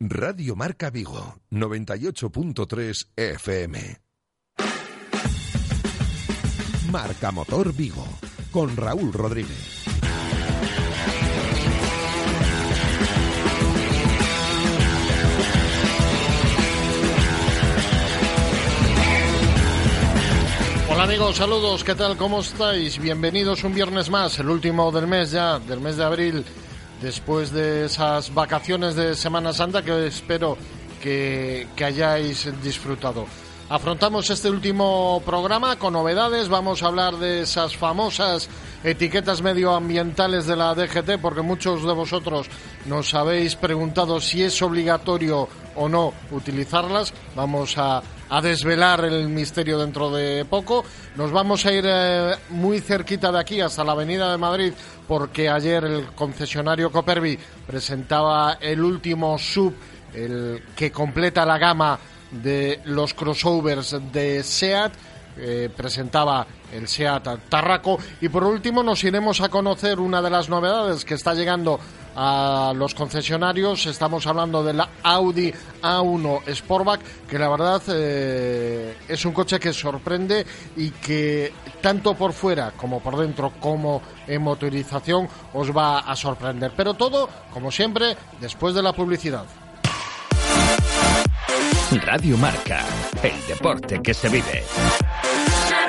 Radio Marca Vigo, 98.3 FM. Marca Motor Vigo, con Raúl Rodríguez. Hola amigos, saludos, ¿qué tal? ¿Cómo estáis? Bienvenidos un viernes más, el último del mes ya, del mes de abril, después de esas vacaciones de Semana Santa que espero que, hayáis disfrutado. Afrontamos este último programa con novedades, vamos a hablar de esas famosas etiquetas medioambientales de la DGT, porque muchos de vosotros nos habéis preguntado si es obligatorio o no utilizarlas. Vamos a, a desvelar el misterio dentro de poco. Nos vamos a ir eh, muy cerquita de aquí, hasta la Avenida de Madrid, porque ayer el concesionario Copervi presentaba el último sub, el que completa la gama de los crossovers de SEAT. Eh, presentaba el SEAT Tarraco y por último nos iremos a conocer una de las novedades que está llegando a los concesionarios. Estamos hablando de la Audi A1 Sportback, que la verdad eh, es un coche que sorprende y que tanto por fuera como por dentro como en motorización os va a sorprender. Pero todo, como siempre, después de la publicidad. Radio Marca, el deporte que se vive.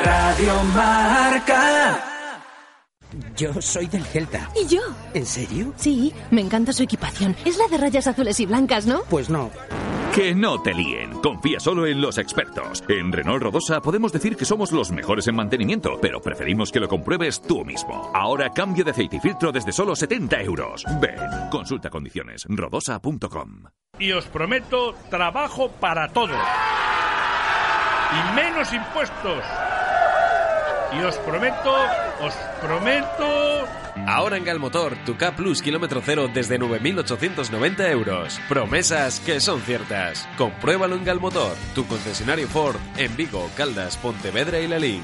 Radio Marca. Yo soy del Celta. ¿Y yo? ¿En serio? Sí, me encanta su equipación. Es la de rayas azules y blancas, ¿no? Pues no. Que no te líen. Confía solo en los expertos. En Renault Rodosa podemos decir que somos los mejores en mantenimiento, pero preferimos que lo compruebes tú mismo. Ahora cambio de aceite y filtro desde solo 70 euros. Ven, consulta condiciones. Rodosa.com. Y os prometo trabajo para todos. Y menos impuestos. Y os prometo, os prometo... Ahora en Galmotor, tu K Plus kilómetro cero desde 9.890 euros. Promesas que son ciertas. Compruébalo en Galmotor, tu concesionario Ford en Vigo, Caldas, Pontevedra y Lalín.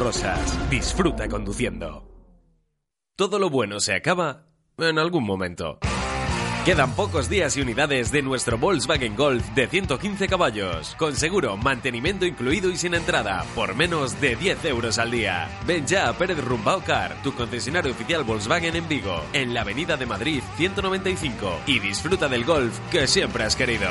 Autorosas, disfruta conduciendo. Todo lo bueno se acaba en algún momento. Quedan pocos días y unidades de nuestro Volkswagen Golf de 115 caballos, con seguro, mantenimiento incluido y sin entrada, por menos de 10 euros al día. Ven ya a Pérez Rumbao Car, tu concesionario oficial Volkswagen en Vigo, en la Avenida de Madrid 195, y disfruta del Golf que siempre has querido.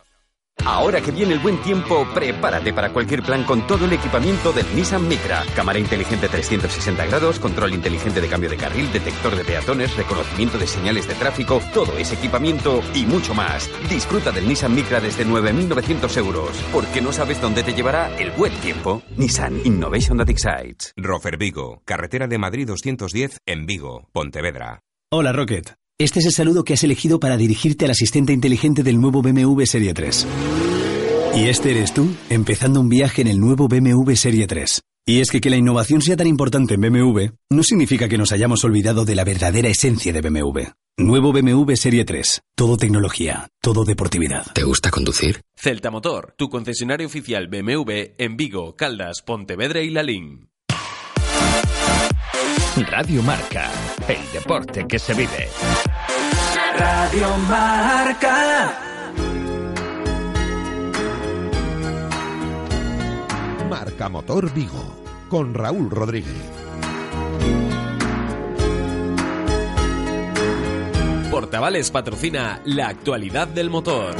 Ahora que viene el buen tiempo, prepárate para cualquier plan con todo el equipamiento del Nissan Micra. Cámara inteligente 360 grados, control inteligente de cambio de carril, detector de peatones, reconocimiento de señales de tráfico, todo ese equipamiento y mucho más. Disfruta del Nissan Micra desde 9.900 euros, porque no sabes dónde te llevará el buen tiempo. Nissan Innovation that excites. Rofer Vigo, carretera de Madrid 210 en Vigo, Pontevedra. Hola Rocket. Este es el saludo que has elegido para dirigirte al asistente inteligente del nuevo BMW Serie 3. Y este eres tú, empezando un viaje en el nuevo BMW Serie 3. Y es que que la innovación sea tan importante en BMW no significa que nos hayamos olvidado de la verdadera esencia de BMW. Nuevo BMW Serie 3. Todo tecnología, todo deportividad. ¿Te gusta conducir? Celta Motor, tu concesionario oficial BMW en Vigo, Caldas, Pontevedra y Lalín. Radio Marca, el deporte que se vive. Radio Marca. Marca Motor Vigo, con Raúl Rodríguez. Portavales patrocina la actualidad del motor.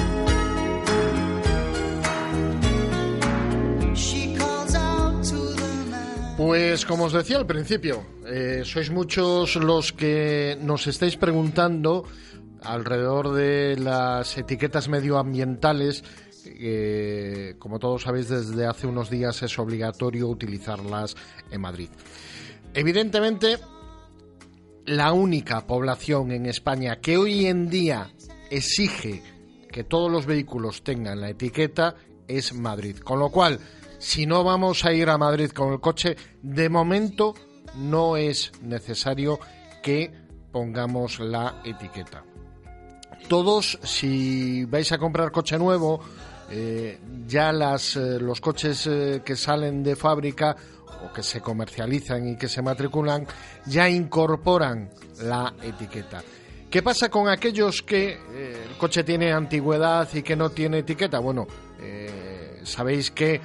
Pues como os decía al principio, eh, sois muchos los que nos estáis preguntando alrededor de las etiquetas medioambientales. que, como todos sabéis, desde hace unos días es obligatorio utilizarlas en Madrid. Evidentemente, la única población en España que hoy en día exige que todos los vehículos tengan la etiqueta es Madrid. Con lo cual, si no vamos a ir a Madrid con el coche, de momento no es necesario que pongamos la etiqueta. Todos, si vais a comprar coche nuevo, eh, ya las, eh, los coches eh, que salen de fábrica o que se comercializan y que se matriculan ya incorporan la etiqueta. ¿Qué pasa con aquellos que el coche tiene antigüedad y que no tiene etiqueta? Bueno, sabéis que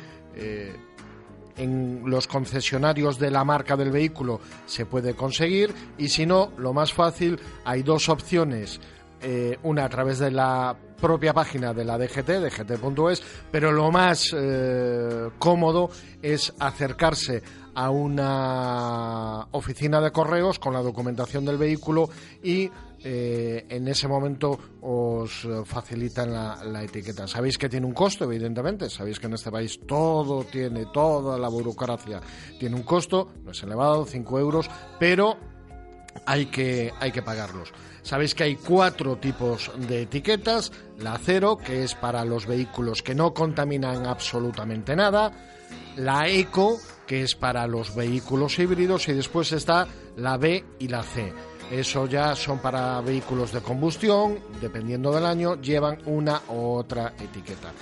en los concesionarios de la marca del vehículo se puede conseguir y si no, lo más fácil, hay dos opciones. Eh, una a través de la propia página de la DGT, dgt.es, pero lo más eh, cómodo es acercarse a una oficina de correos con la documentación del vehículo y eh, en ese momento os eh, facilitan la, etiqueta. Sabéis que tiene un costo, evidentemente, sabéis que en este país todo tiene, toda la burocracia tiene un costo, no es elevado, 5 euros, pero hay que, hay que pagarlos. Sabéis que hay cuatro tipos de etiquetas. La cero, que es para los vehículos que no contaminan absolutamente nada. La eco, que es para los vehículos híbridos. Y después está la B y la C. Eso ya son para vehículos de combustión. Dependiendo del año, llevan una u otra etiqueta.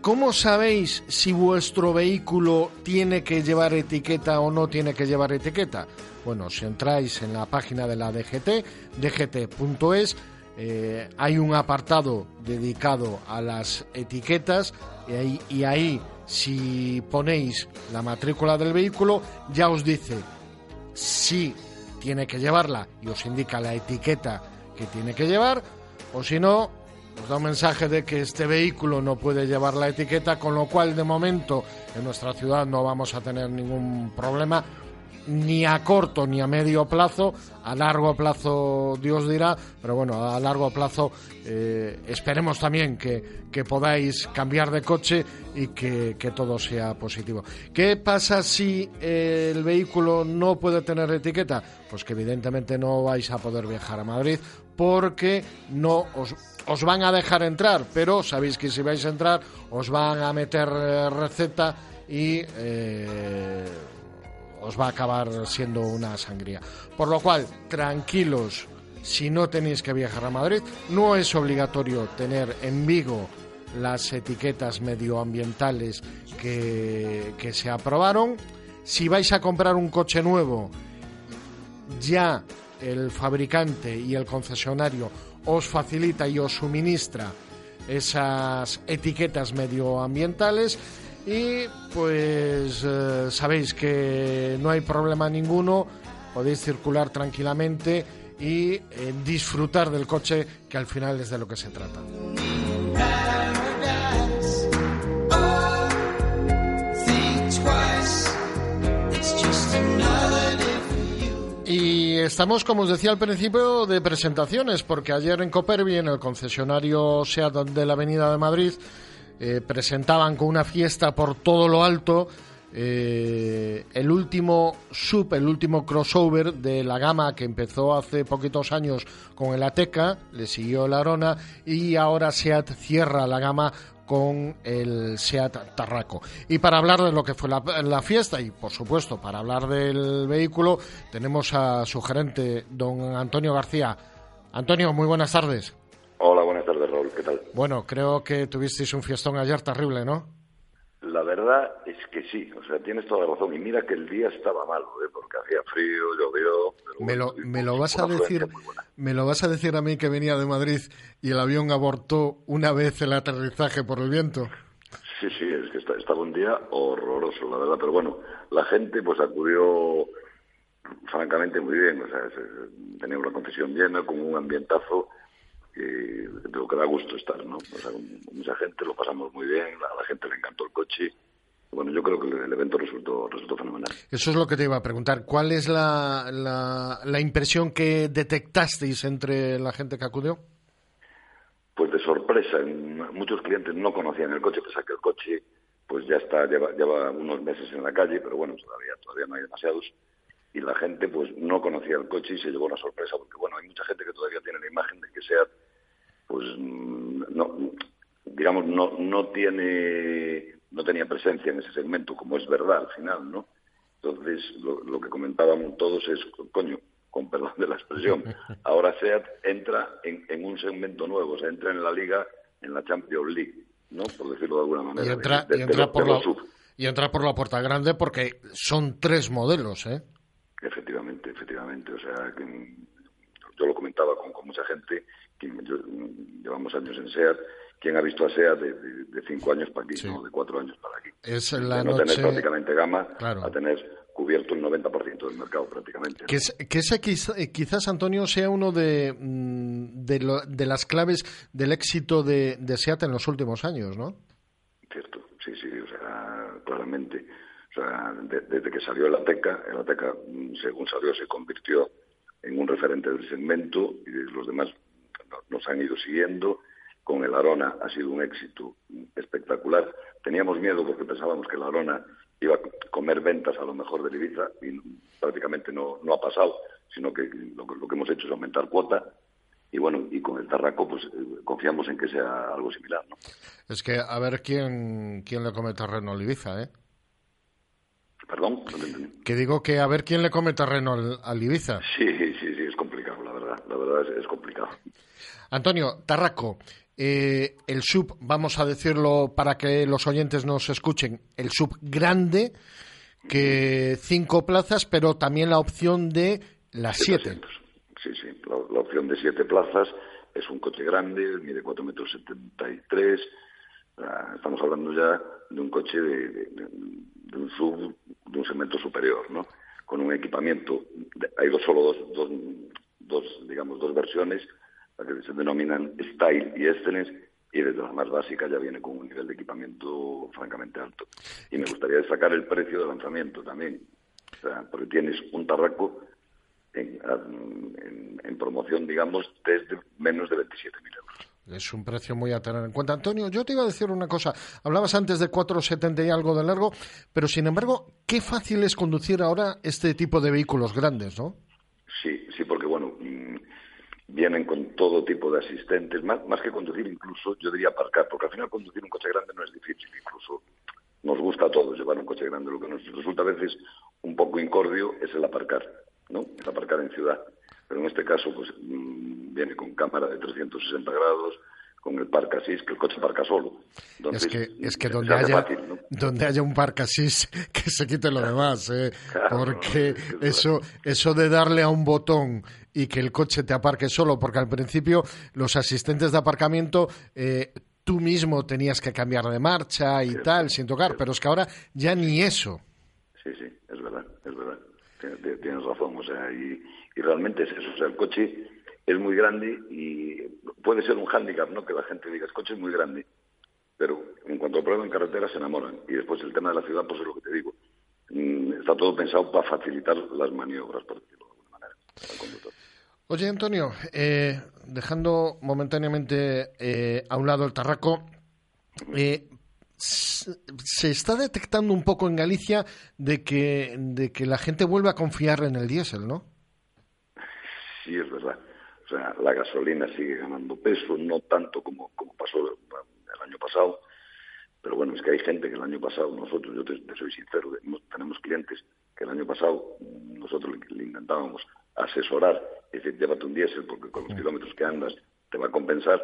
¿Cómo sabéis si vuestro vehículo tiene que llevar etiqueta o no tiene que llevar etiqueta? Bueno, si entráis en la página de la DGT, dgt.es, eh, hay un apartado dedicado a las etiquetas y ahí, y ahí, si ponéis la matrícula del vehículo, ya os dice si tiene que llevarla y os indica la etiqueta que tiene que llevar, o si no, os da un mensaje de que este vehículo no puede llevar la etiqueta, con lo cual de momento en nuestra ciudad no vamos a tener ningún problema ni a corto ni a medio plazo, a largo plazo Dios dirá, pero bueno, a largo plazo eh, esperemos también que, que, podáis cambiar de coche y que, que, todo sea positivo. ¿Qué pasa si eh, el vehículo no puede tener etiqueta? Pues que evidentemente no vais a poder viajar a Madrid porque no os, os van a dejar entrar, pero sabéis que si vais a entrar os van a meter eh, receta y os va a acabar siendo una sangría. Por lo cual, tranquilos, si no tenéis que viajar a Madrid, no es obligatorio tener en Vigo las etiquetas medioambientales que, que se aprobaron. Si vais a comprar un coche nuevo, ya el fabricante y el concesionario os facilita y os suministra esas etiquetas medioambientales y pues eh, sabéis que no hay problema ninguno, podéis circular tranquilamente y eh, disfrutar del coche que al final es de lo que se trata. Y estamos, como os decía al principio, de presentaciones, porque ayer en Copervi, en el concesionario SEAT de la Avenida de Madrid, eh, presentaban con una fiesta por todo lo alto eh, el último sub, el último crossover de la gama que empezó hace poquitos años con el Ateca, le siguió el Arona y ahora SEAT cierra la gama con el SEAT Tarraco. Y para hablar de lo que fue la, la, fiesta y, por supuesto, para hablar del vehículo, tenemos a su gerente, don Antonio García. Antonio, muy buenas tardes. Hola, buenas tardes, Raúl. ¿Qué tal? Bueno, creo que tuvisteis un fiestón ayer terrible, ¿no? La verdad es que sí, o sea, tienes toda la razón. Y mira que el día estaba malo, ¿eh? porque hacía frío, llovió. Me, lo, me lo vas a decir, me lo vas a decir a mí que venía de Madrid y el avión abortó una vez el aterrizaje por el viento. Sí, sí, es que está- estaba un día horroroso, la verdad. Pero bueno, la gente pues acudió francamente muy bien. O sea, se- tenía una concesión llena, con un ambientazo que, de lo que da gusto estar, ¿no? O sea, con mucha gente, lo pasamos muy bien, a la gente le encantó el coche. Bueno, yo creo que el, evento resultó, resultó fenomenal. Eso es lo que te iba a preguntar. ¿Cuál es la, la, la impresión que detectasteis entre la gente que acudió? pues de sorpresa, muchos clientes no conocían el coche, pese a que el coche pues ya está, lleva, lleva unos meses en la calle, pero bueno, todavía, todavía no hay demasiados, y la gente pues no conocía el coche y se llevó una sorpresa, porque bueno, hay mucha gente que todavía tiene la imagen de que sea, pues mm, no, digamos, no, no tiene, no tenía presencia en ese segmento, como es verdad al final, ¿no? Entonces, lo, lo que comentábamos todos es, coño, con perdón de la expresión, ahora SEAT entra en, en un segmento nuevo, o sea, entra en la liga, en la Champions League, ¿no? Por decirlo de alguna manera. Y entra, de- y de- entra de por la, y entra por la puerta grande porque son tres modelos, ¿eh? Efectivamente, efectivamente. O sea, que, mm, yo lo comentaba con, con mucha gente, que yo- mm, llevamos años en SEAT, quien ha visto a SEAT de, de- de cinco años para aquí, ¿no? de cuatro años para aquí. Es De la no noche... tener prácticamente gama Claro. a tener cubierto el 90% del mercado prácticamente. ¿no? Que, es- que ese quiz- eh, quizás, Antonio, sea uno de, mm, de, lo- de las claves del éxito de, de SEAT en los últimos años, ¿no? Cierto, sí, sí, o sea, claramente. O sea, de- desde que salió el Ateca, el Ateca, mm, según salió, se convirtió en un referente del segmento y los demás no- nos han ido siguiendo. Con el Arona ha sido un éxito espectacular. Teníamos miedo porque pensábamos que el Arona iba a comer ventas a lo mejor del Ibiza y prácticamente no, no ha pasado, sino que lo, lo que hemos hecho es aumentar cuota y bueno, y con el Tarraco pues eh, confiamos en que sea algo similar, ¿no? Es que a ver quién, quién le come terreno al Ibiza, ¿eh? Perdón, no te entendí. Que digo que a ver quién le come terreno al, al Ibiza. Sí, sí, sí, es complicado, la verdad. La verdad es, es complicado. Antonio, Tarraco, eh, el sub, vamos a decirlo para que los oyentes nos escuchen, el sub grande, que cinco plazas, pero también la opción de las siete. Sí, sí. La, la opción de siete plazas es un coche grande, mide 4 metros 73. Estamos hablando ya de un coche de, de- un sub, de un segmento superior, ¿no? Con un equipamiento. hay dos, solo dos, dos, dos, digamos, dos versiones, la que se denominan Style y Excellence, y desde la más básica ya viene con un nivel de equipamiento francamente alto. Y me gustaría destacar el precio de lanzamiento también. O sea, porque tienes un tarraco en, en- en promoción, digamos, desde menos de 27.000 euros. Es un precio muy a tener en cuenta. Antonio, yo te iba a decir una cosa. Hablabas antes de 4,70 y algo de largo, pero sin embargo, qué fácil es conducir ahora este tipo de vehículos grandes, ¿no? Sí, sí, porque bueno, mm, vienen con todo tipo de asistentes, más, más que conducir incluso, yo diría aparcar, porque al final conducir un coche grande no es difícil, incluso nos gusta a todos llevar un coche grande, lo que nos resulta a veces un poco incordio es el aparcar, ¿no? El aparcar en ciudad. Pero en este caso, pues mm, viene con cámara de 360 grados, con el park assist, que el coche parca solo. Entonces, es que, es que se donde, haya, fácil, ¿no? donde haya un así, que se quite lo demás, ¿eh? Claro, porque eso, eso de darle a un botón y que el coche te aparque solo, porque al principio los asistentes de aparcamiento eh, tú mismo tenías que cambiar de marcha y tal, sin tocar, pero es que ahora ya ni eso. Sí, sí, es verdad, es verdad. Tienes, razón, o sea, y, realmente es eso, o sea, el coche es muy grande y puede ser un hándicap, ¿no? Que la gente diga, el coche es muy grande, pero en cuanto problema en carretera se enamoran. Y después el tema de la ciudad, pues es lo que te digo. Mm, Está todo pensado para facilitar las maniobras, por decirlo de alguna manera. Oye, Antonio, eh, dejando momentáneamente eh, a un lado el tarraco, eh, se está detectando un poco en Galicia de que, de que la gente vuelve a confiar en el diésel, ¿no? Sí, es verdad. O sea, la gasolina sigue ganando peso, no tanto como, como pasó el año pasado, pero bueno, es que hay gente que el año pasado, nosotros, yo te, te soy sincero, tenemos clientes que el año pasado nosotros le, le intentábamos asesorar es decir, llévate un diésel porque con los kilómetros que andas te va a compensar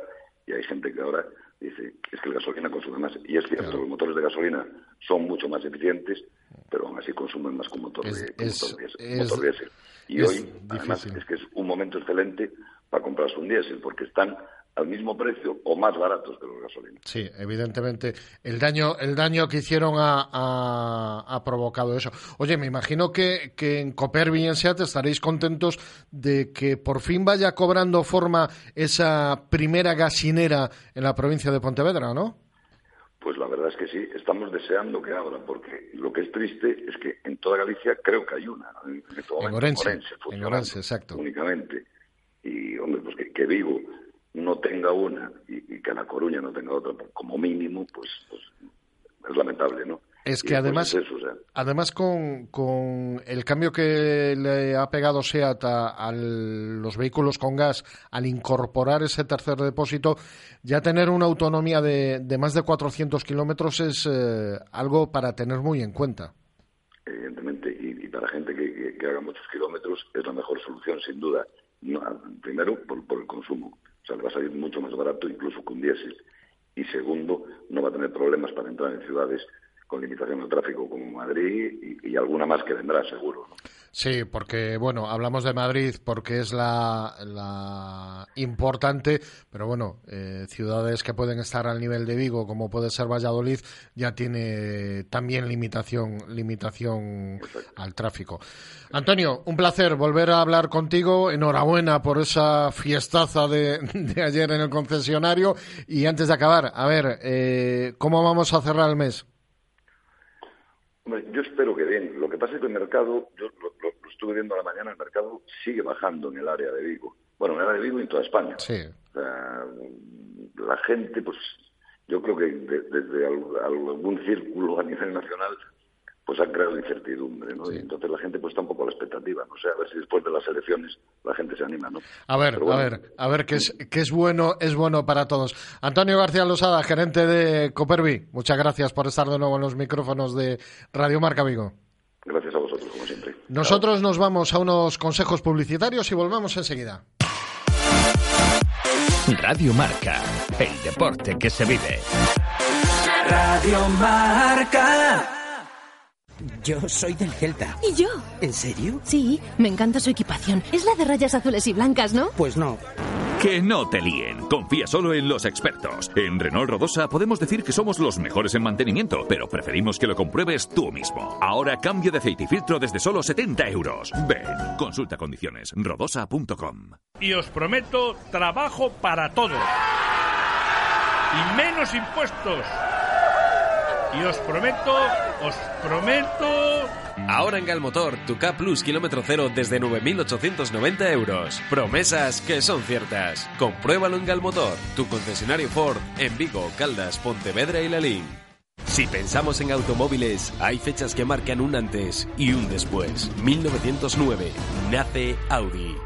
y hay gente que ahora dice, es que la gasolina consume más. Y es cierto, los motores de gasolina son mucho más eficientes, pero aún así consumen más que un motor, de, motor diésel. Y hoy, además, es que es un momento excelente para comprarse un diésel, porque están al mismo precio o más baratos que los gasolinas. Sí, evidentemente el daño el daño que hicieron ha, provocado eso. Oye, me imagino que, que en Copervi y en SEAT estaréis contentos de que por fin vaya cobrando forma esa primera gasinera en la provincia de Pontevedra, ¿no? Pues la verdad es que sí, estamos deseando que abra, porque lo que es triste es que en toda Galicia creo que hay una, en, en, Orense, en Orense, exacto. Únicamente. Y, hombre, pues que, que Vigo no tenga una y, que La Coruña no tenga otra, como mínimo, pues, pues es lamentable, ¿no? Es que además, además con, con, el cambio que le ha pegado SEAT a, los vehículos con gas al incorporar ese tercer depósito, ya tener una autonomía de, de más de 400 kilómetros es eh, algo para tener muy en cuenta. Evidentemente, y, para gente que, que, haga muchos kilómetros es la mejor solución, sin duda. primero, por el consumo o sea, le va a salir mucho más barato incluso con diésel. Y segundo, no va a tener problemas para entrar en ciudades con limitación de tráfico como Madrid y, alguna más que vendrá, seguro. Sí, porque, bueno, hablamos de Madrid porque es la, importante, pero bueno, eh, ciudades que pueden estar al nivel de Vigo, como puede ser Valladolid, ya tiene también limitación, limitación al tráfico. Antonio, un placer volver a hablar contigo. Enhorabuena por esa fiestaza de, ayer en el concesionario. Y antes de acabar, a ver, eh, ¿cómo vamos a cerrar el mes? Yo espero que bien. Lo que pasa es que el mercado, yo lo, estuve viendo a la mañana, el mercado sigue bajando en el área de Vigo. Bueno, en el área de Vigo y en toda España. Sí. la gente, pues yo creo que desde algún círculo a nivel nacional pues han creado incertidumbre, ¿no? Y entonces la gente pues está un poco a la expectativa, no sé, a ver si después de las elecciones la gente se anima, ¿no? A ver, a ver, a ver qué es, qué es bueno, es bueno para todos. Antonio García Losada, gerente de Copervi, muchas gracias por estar de nuevo en los micrófonos de Radio Marca Vigo. Gracias a vosotros, como siempre. Nosotros nos vamos a unos consejos publicitarios y volvemos enseguida. Radio Marca, el deporte que se vive. Radio Marca. Yo soy del Celta. ¿Y yo? ¿En serio? Sí, me encanta su equipación. Es la de rayas azules y blancas, ¿no? Pues no. Que no te líen. Confía solo en los expertos. En Renault Rodosa podemos decir que somos los mejores en mantenimiento, pero preferimos que lo compruebes tú mismo. Ahora cambio de aceite y filtro desde solo 70 euros. Ven, consulta condiciones. rodosa.com. Y os prometo trabajo para todos. Y menos impuestos. Y os prometo, os prometo... Ahora en Galmotor, tu K Plus kilómetro cero desde 9.890 euros. Promesas que son ciertas. Compruébalo en Galmotor, tu concesionario Ford en Vigo, Caldas, Pontevedra y Lalín. Si pensamos en automóviles, hay fechas que marcan un antes y un después. 1909 nace Audi.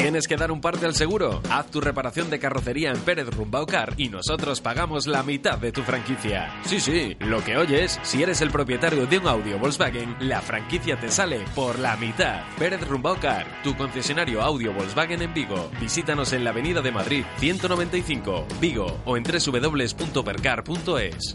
¿Tienes que dar un parte al seguro? Haz tu reparación de carrocería en Pérez Rumbaucar y nosotros pagamos la mitad de tu franquicia. Sí, sí, lo que oyes, si eres el propietario de un audio Volkswagen, la franquicia te sale por la mitad. Pérez Rumbaucar, tu concesionario audio Volkswagen en Vigo. Visítanos en la Avenida de Madrid 195, Vigo o en www.percar.es.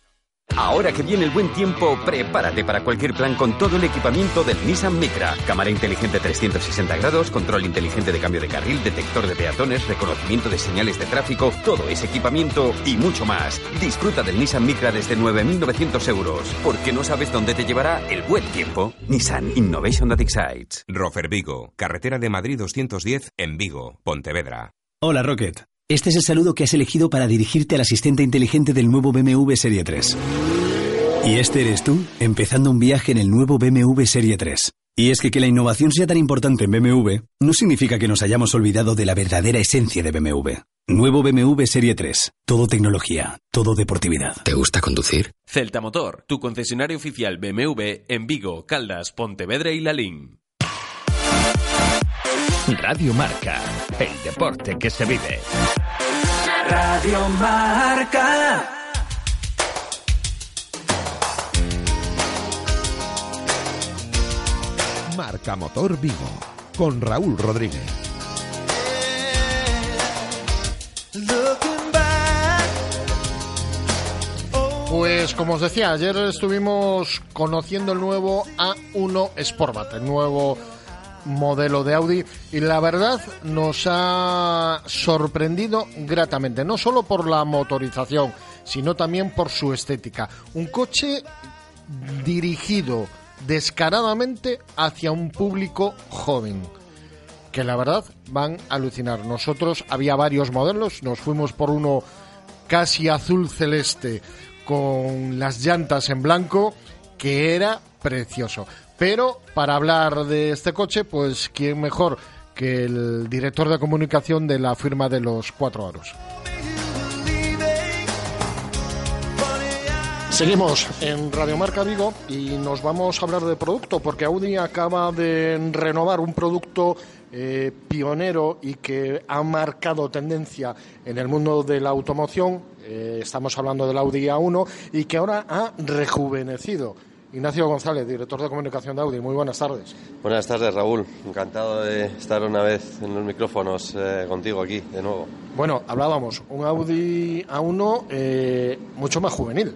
Ahora que viene el buen tiempo, prepárate para cualquier plan con todo el equipamiento del Nissan Micra. Cámara inteligente 360 grados, control inteligente de cambio de carril, detector de peatones, reconocimiento de señales de tráfico, todo ese equipamiento y mucho más. Disfruta del Nissan Micra desde 9.900 euros, porque no sabes dónde te llevará el buen tiempo. Nissan Innovation That Excites. Rofer Vigo, carretera de Madrid 210 en Vigo, Pontevedra. Hola Rocket. Este es el saludo que has elegido para dirigirte al asistente inteligente del nuevo BMW Serie 3. Y este eres tú, empezando un viaje en el nuevo BMW Serie 3. Y es que que la innovación sea tan importante en BMW no significa que nos hayamos olvidado de la verdadera esencia de BMW. Nuevo BMW Serie 3. Todo tecnología, todo deportividad. ¿Te gusta conducir? Celta Motor, tu concesionario oficial BMW en Vigo, Caldas, Pontevedra y Lalín. Radio Marca, el deporte que se vive. Radio Marca. Marca Motor Vigo con Raúl Rodríguez. Pues como os decía, ayer estuvimos conociendo el nuevo A1 Sportback, el nuevo modelo de Audi y la verdad nos ha sorprendido gratamente, no solo por la motorización, sino también por su estética. Un coche dirigido descaradamente hacia un público joven que la verdad van a alucinar. Nosotros había varios modelos, nos fuimos por uno casi azul celeste con las llantas en blanco que era precioso. Pero para hablar de este coche, pues quién mejor que el director de comunicación de la firma de los Cuatro Aros. Seguimos en Radio Marca Vigo y nos vamos a hablar de producto porque Audi acaba de renovar un producto eh, pionero y que ha marcado tendencia en el mundo de la automoción. Eh, estamos hablando del Audi A1 y que ahora ha rejuvenecido. Ignacio González, director de comunicación de Audi. Muy buenas tardes. Buenas tardes, Raúl. Encantado de estar una vez en los micrófonos eh, contigo aquí de nuevo. Bueno, hablábamos, un Audi A1 eh, mucho más juvenil.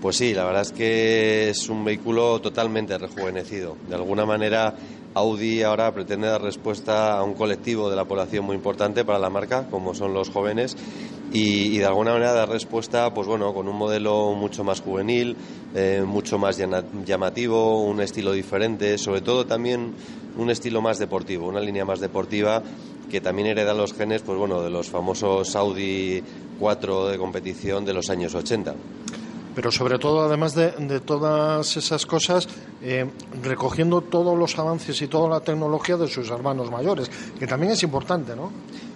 Pues sí, la verdad es que es un vehículo totalmente rejuvenecido. De alguna manera, Audi ahora pretende dar respuesta a un colectivo de la población muy importante para la marca, como son los jóvenes, y, de alguna manera dar respuesta, pues bueno, con un modelo mucho más juvenil, eh, mucho más llamativo, un estilo diferente, sobre todo también un estilo más deportivo, una línea más deportiva que también hereda los genes, pues bueno, de los famosos Audi 4 de competición de los años 80 pero sobre todo, además de, de todas esas cosas, eh, recogiendo todos los avances y toda la tecnología de sus hermanos mayores, que también es importante, ¿no?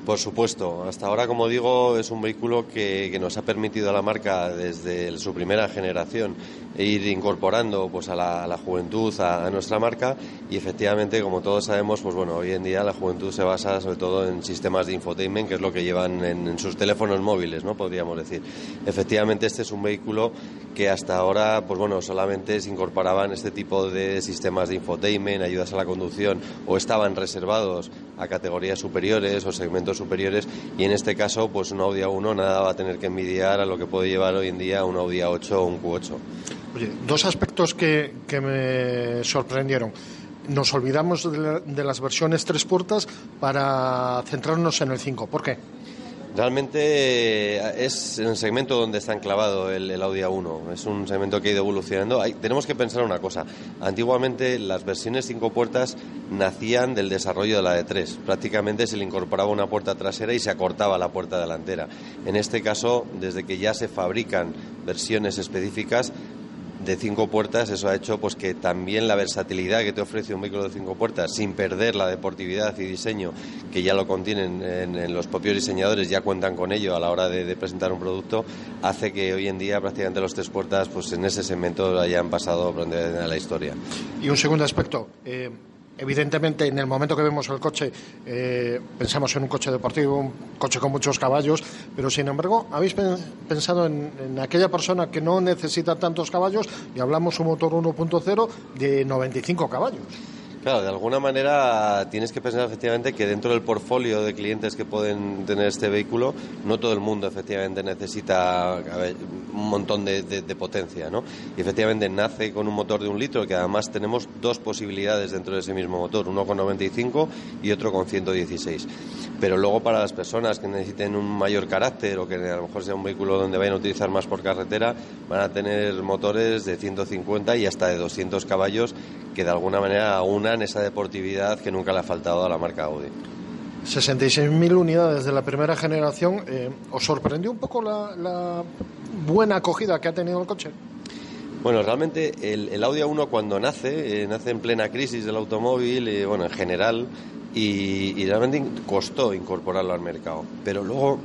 Por supuesto. Hasta ahora, como digo, es un vehículo que, que nos ha permitido a la marca desde su primera generación ir incorporando pues a la, juventud a, nuestra marca y efectivamente, como todos sabemos, pues bueno, hoy en día la juventud se basa sobre todo en sistemas de infotainment, que es lo que llevan en, en sus teléfonos móviles, ¿no? Podríamos decir. Efectivamente, este es un vehículo que hasta ahora, pues bueno, solamente se incorporaban este tipo de sistemas de infotainment, ayudas a la conducción o estaban reservados a categorías superiores o segmentos superiores y en este caso pues un Audi A1 nada va a tener que envidiar a lo que puede llevar hoy en día un Audi A8 o un Q8. Oye, dos aspectos que, que me sorprendieron. Nos olvidamos de, la, de, las versiones tres puertas para centrarnos en el 5. ¿Por qué? Realmente eh, es el segmento donde está enclavado el, el, Audi A1. Es un segmento que ha ido evolucionando. Tenemos que pensar una cosa. Antiguamente las versiones cinco puertas nacían del desarrollo de la de tres. Prácticamente se le incorporaba una puerta trasera y se acortaba la puerta delantera. En este caso, desde que ya se fabrican versiones específicas, de cinco puertas, eso ha hecho pues que también la versatilidad que te ofrece un vehículo de cinco puertas, sin perder la deportividad y diseño que ya lo contienen en, los propios diseñadores, ya cuentan con ello a la hora de, presentar un producto, hace que hoy en día prácticamente los tres puertas, pues en ese segmento hayan pasado a la historia. Y un segundo aspecto. Eh, Evidentemente, en el momento que vemos el coche, eh, pensamos en un coche deportivo, un coche con muchos caballos, pero sin embargo, habéis pensado en, aquella persona que no necesita tantos caballos y hablamos un motor 1.0 de 95 caballos. Claro, de alguna manera tienes que pensar efectivamente que dentro del portfolio de clientes que pueden tener este vehículo, no todo el mundo efectivamente necesita un montón de, potencia, ¿no? Y efectivamente nace con un motor de un litro, que además tenemos dos posibilidades dentro de ese mismo motor, uno con 95 y otro con 116. Pero luego para las personas que necesiten un mayor carácter o que a lo mejor sea un vehículo donde vayan a utilizar más por carretera, van a tener motores de 150 y hasta de 200 caballos que de alguna manera unan esa deportividad que nunca le ha faltado a la marca Audi. 66.000 unidades de la primera generación. Eh, ¿Os sorprendió un poco la, buena acogida que ha tenido el coche? Bueno, realmente el, Audi A1 cuando nace, eh, nace en plena crisis del automóvil, y bueno, en general, y, realmente costó incorporarlo al mercado. Pero luego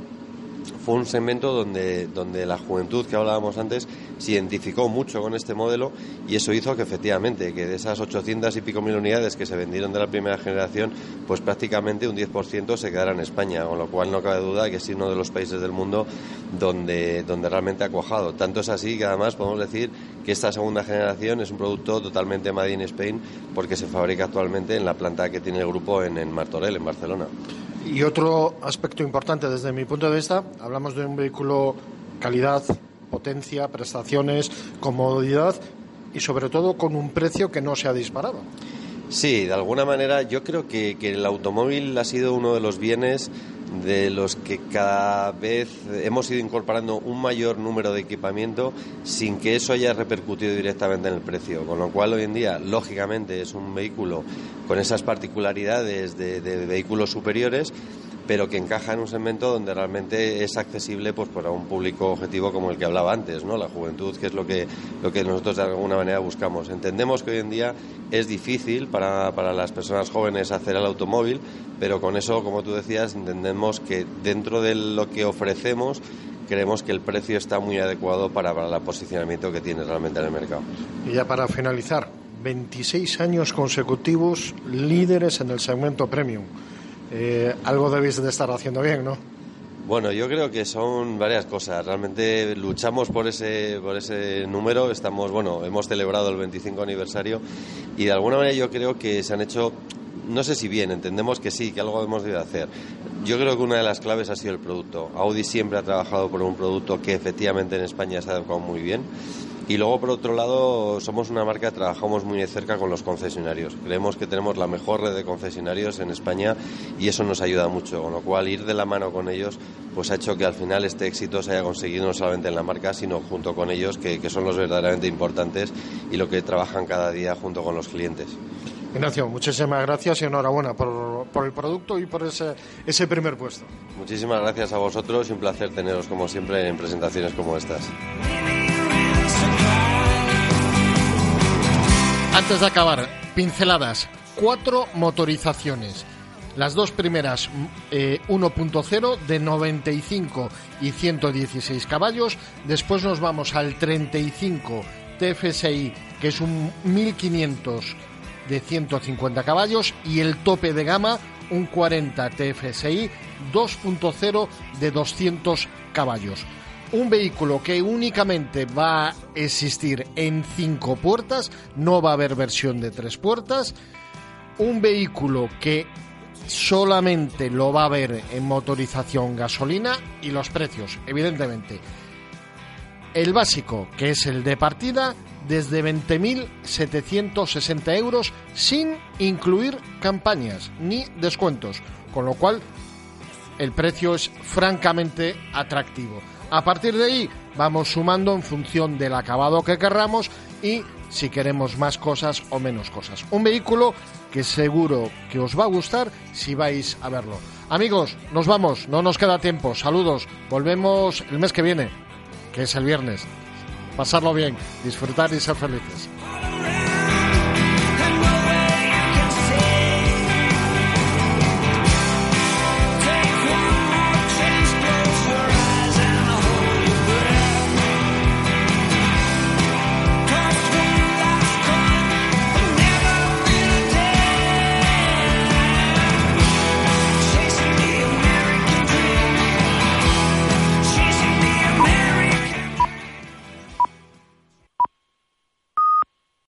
fue un segmento donde, donde la juventud que hablábamos antes se identificó mucho con este modelo y eso hizo que efectivamente, que de esas 800 y pico mil unidades que se vendieron de la primera generación, pues prácticamente un 10% se quedara en España, con lo cual no cabe duda que es uno de los países del mundo donde, donde realmente ha cuajado. Tanto es así que además podemos decir que esta segunda generación es un producto totalmente made in Spain porque se fabrica actualmente en la planta que tiene el grupo en, en Martorell, en Barcelona. Y otro aspecto importante desde mi punto de vista, hablamos de un vehículo calidad, potencia, prestaciones, comodidad y sobre todo con un precio que no se ha disparado. Sí, de alguna manera yo creo que, que el automóvil ha sido uno de los bienes de los que cada vez hemos ido incorporando un mayor número de equipamiento sin que eso haya repercutido directamente en el precio. Con lo cual hoy en día, lógicamente, es un vehículo con esas particularidades de, vehículos superiores pero que encaja en un segmento donde realmente es accesible pues para un público objetivo como el que hablaba antes, ¿no? La juventud, que es lo que lo que nosotros de alguna manera buscamos. Entendemos que hoy en día es difícil para, para las personas jóvenes hacer el automóvil, pero con eso, como tú decías, entendemos que dentro de lo que ofrecemos creemos que el precio está muy adecuado para, para el posicionamiento que tiene realmente en el mercado. Y ya para finalizar, 26 años consecutivos líderes en el segmento premium. Eh, algo debéis de estar haciendo bien, ¿no? Bueno, yo creo que son varias cosas. Realmente luchamos por ese, por ese número. Estamos, bueno, hemos celebrado el 25 aniversario y de alguna manera yo creo que se han hecho no sé si bien, entendemos que sí, que algo hemos de hacer. Yo creo que una de las claves ha sido el producto. Audi siempre ha trabajado por un producto que efectivamente en España se ha adecuado muy bien. Y luego, por otro lado, somos una marca que trabajamos muy de cerca con los concesionarios. Creemos que tenemos la mejor red de concesionarios en España y eso nos ayuda mucho. Con lo cual, ir de la mano con ellos pues ha hecho que al final este éxito se haya conseguido no solamente en la marca, sino junto con ellos, que, que son los verdaderamente importantes y lo que trabajan cada día junto con los clientes. Ignacio, muchísimas gracias y enhorabuena por, por el producto y por ese, ese primer puesto. Muchísimas gracias a vosotros y un placer teneros como siempre en presentaciones como estas. Antes de acabar, pinceladas. Cuatro motorizaciones. Las dos primeras 1.0 eh, de 95 y 116 caballos. Después nos vamos al 35 TFSI, que es un 1500 de 150 caballos y el tope de gama un 40 TFSI 2.0 de 200 caballos. Un vehículo que únicamente va a existir en cinco puertas, no va a haber versión de tres puertas. Un vehículo que solamente lo va a haber en motorización gasolina y los precios, evidentemente. El básico, que es el de partida, desde 20.760 euros sin incluir campañas ni descuentos, con lo cual el precio es francamente atractivo. A partir de ahí vamos sumando en función del acabado que querramos y si queremos más cosas o menos cosas. Un vehículo que seguro que os va a gustar si vais a verlo. Amigos, nos vamos, no nos queda tiempo. Saludos, volvemos el mes que viene, que es el viernes. pasarlo bien, disfrutar y ser felices.